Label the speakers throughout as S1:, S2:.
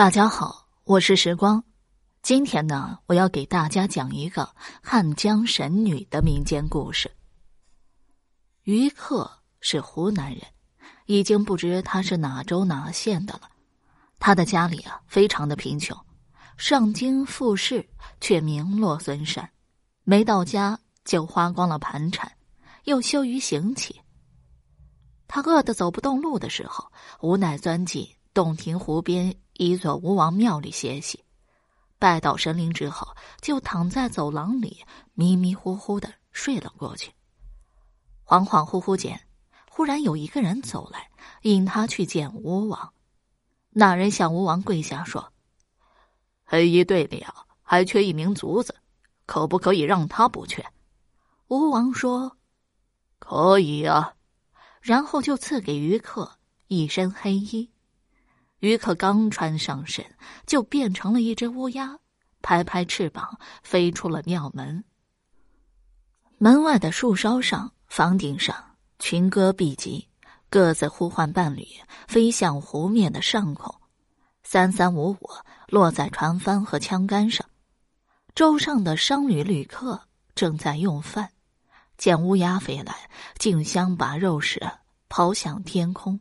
S1: 大家好，我是时光。今天呢，我要给大家讲一个汉江神女的民间故事。于克是湖南人，已经不知他是哪州哪县的了。他的家里啊，非常的贫穷，上京复试却名落孙山，没到家就花光了盘缠，又羞于行乞。他饿得走不动路的时候，无奈钻进洞庭湖边一座吴王庙里歇息。拜到神灵之后，就躺在走廊里迷迷糊糊的睡了过去。恍恍惚惚间，忽然有一个人走来，引他去见吴王。那人向吴王跪下说：“黑衣队里啊，还缺一名卒子，可不可以让他补缺？”吴王说：“可以啊。”然后就赐给于克一身黑衣。于克刚穿上身，就变成了一只乌鸦，拍拍翅膀飞出了庙门。门外的树梢上、房顶上，群歌毕集，各自呼唤伴侣飞向湖面的上空，三三五五落在船帆和枪杆上。舟上的商旅旅客正在用饭，见乌鸦飞来，竞相把肉食抛向天空。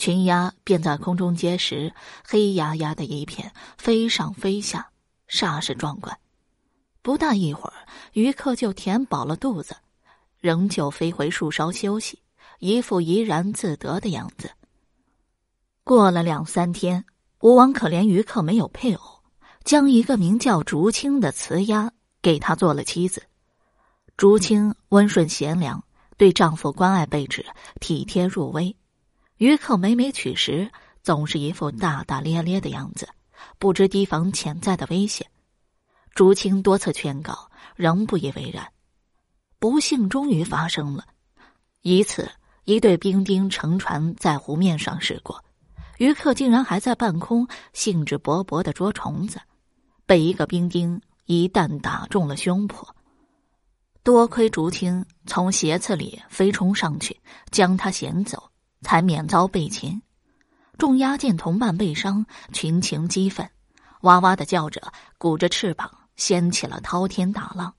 S1: 群鸦便在空中结实，黑压压的一片，飞上飞下，煞是壮观。不大一会儿，渔客就填饱了肚子，仍旧飞回树梢休息，一副怡然自得的样子。过了两三天，吴王可怜于客没有配偶，将一个名叫竹青的雌鸦给他做了妻子。竹青温顺贤良，对丈夫关爱备至，体贴入微。于克每每取食，总是一副大大咧咧的样子，不知提防潜在的危险。竹青多次劝告，仍不以为然。不幸终于发生了，一次，一队兵丁乘船在湖面上驶过，于克竟然还在半空兴致勃勃的捉虫子，被一个兵丁一弹打中了胸脯。多亏竹青从鞋子里飞冲上去，将他衔走。才免遭被擒，众鸦见同伴被伤，群情激愤，哇哇的叫着，鼓着翅膀，掀起了滔天大浪，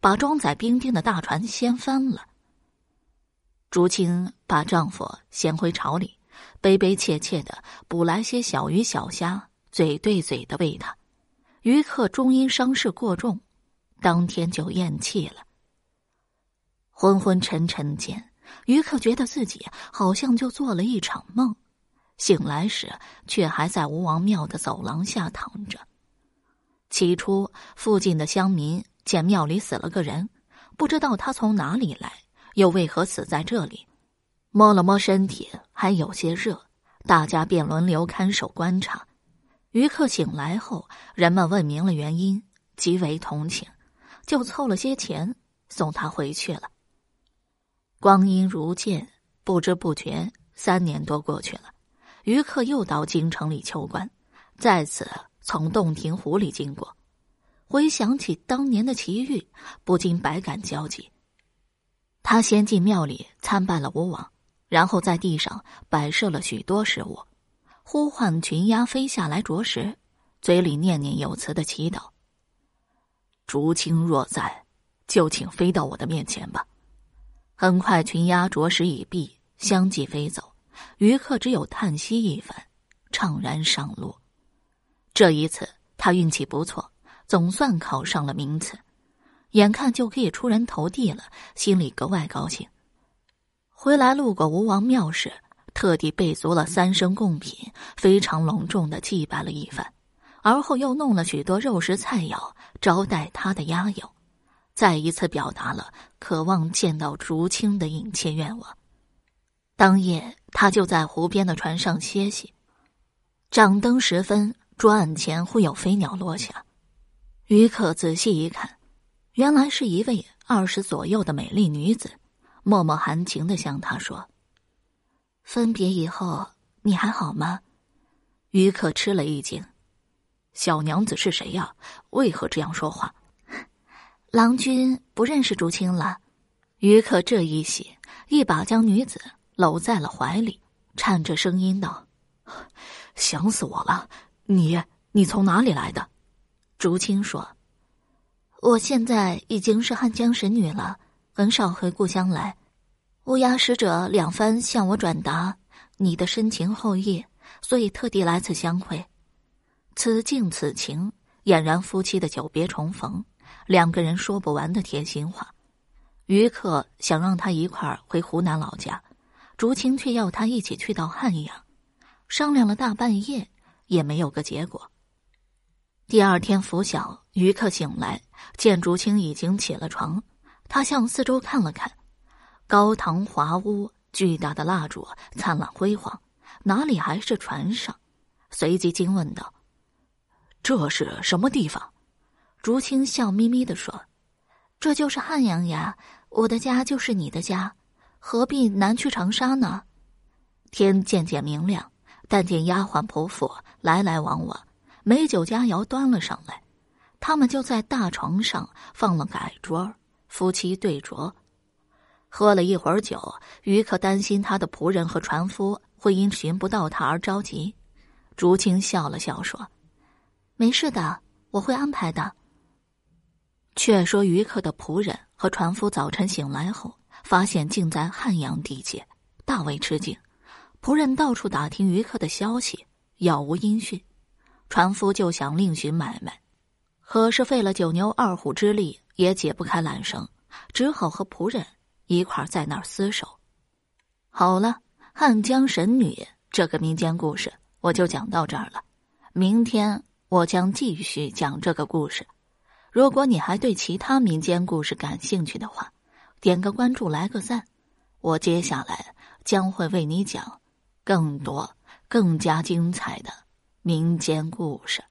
S1: 把装载兵丁的大船掀翻了。竹青把丈夫掀回巢里，悲悲切切的捕来些小鱼小虾，嘴对嘴的喂他。渔客终因伤势过重，当天就咽气了。昏昏沉沉间。于克觉得自己好像就做了一场梦，醒来时却还在吴王庙的走廊下躺着。起初，附近的乡民见庙里死了个人，不知道他从哪里来，又为何死在这里，摸了摸身体还有些热，大家便轮流看守观察。于克醒来后，人们问明了原因，极为同情，就凑了些钱送他回去了。光阴如箭，不知不觉三年多过去了。于克又到京城里求官，再次从洞庭湖里经过，回想起当年的奇遇，不禁百感交集。他先进庙里参拜了吴王，然后在地上摆设了许多食物，呼唤群鸦飞下来啄食，嘴里念念有词的祈祷：“竹青若在，就请飞到我的面前吧。”很快，群鸦啄食已毕，相继飞走。余客只有叹息一番，怅然上路。这一次，他运气不错，总算考上了名次，眼看就可以出人头地了，心里格外高兴。回来路过吴王庙时，特地备足了三升贡品，非常隆重的祭拜了一番，而后又弄了许多肉食菜肴招待他的鸭友。再一次表达了渴望见到竹青的殷切愿望。当夜，他就在湖边的船上歇息。掌灯时分，桌案前忽有飞鸟落下。于可仔细一看，原来是一位二十左右的美丽女子，脉脉含情的向他说：“分别以后，你还好吗？”于可吃了一惊：“小娘子是谁呀？为何这样说话？”郎君不认识竹青了，于可这一喜，一把将女子搂在了怀里，颤着声音道：“想死我了！你你从哪里来的？竹青说：“我现在已经是汉江神女了，很少回故乡来。乌鸦使者两番向我转达你的深情厚谊，所以特地来此相会。此境此情，俨然夫妻的久别重逢，两个人说不完的贴心话。于克想让他一块儿回湖南老家，竹青却要他一起去到汉阳。商量了大半夜，也没有个结果。”第二天拂晓，于克醒来，见竹青已经起了床。他向四周看了看，高堂华屋，巨大的蜡烛灿烂辉煌，哪里还是船上？随即惊问道：“这是什么地方？”竹青笑眯眯地说：“这就是汉阳呀，我的家就是你的家，何必南去长沙呢？”天渐渐明亮，但见丫鬟仆妇来来往往。美酒佳肴端了上来，他们就在大床上放了矮桌，夫妻对酌。喝了一会儿酒，于可担心他的仆人和船夫会因寻不到他而着急。竹青笑了笑说：“没事的，我会安排的。”却说于克的仆人和船夫早晨醒来后，发现竟在汉阳地界，大为吃惊。仆人到处打听于克的消息，杳无音讯。船夫就想另寻买卖，可是费了九牛二虎之力也解不开缆绳，只好和仆人一块在那儿厮守。好了，汉江神女这个民间故事我就讲到这儿了。明天我将继续讲这个故事。如果你还对其他民间故事感兴趣的话，点个关注，来个赞，我接下来将会为你讲更多、更加精彩的。民间故事。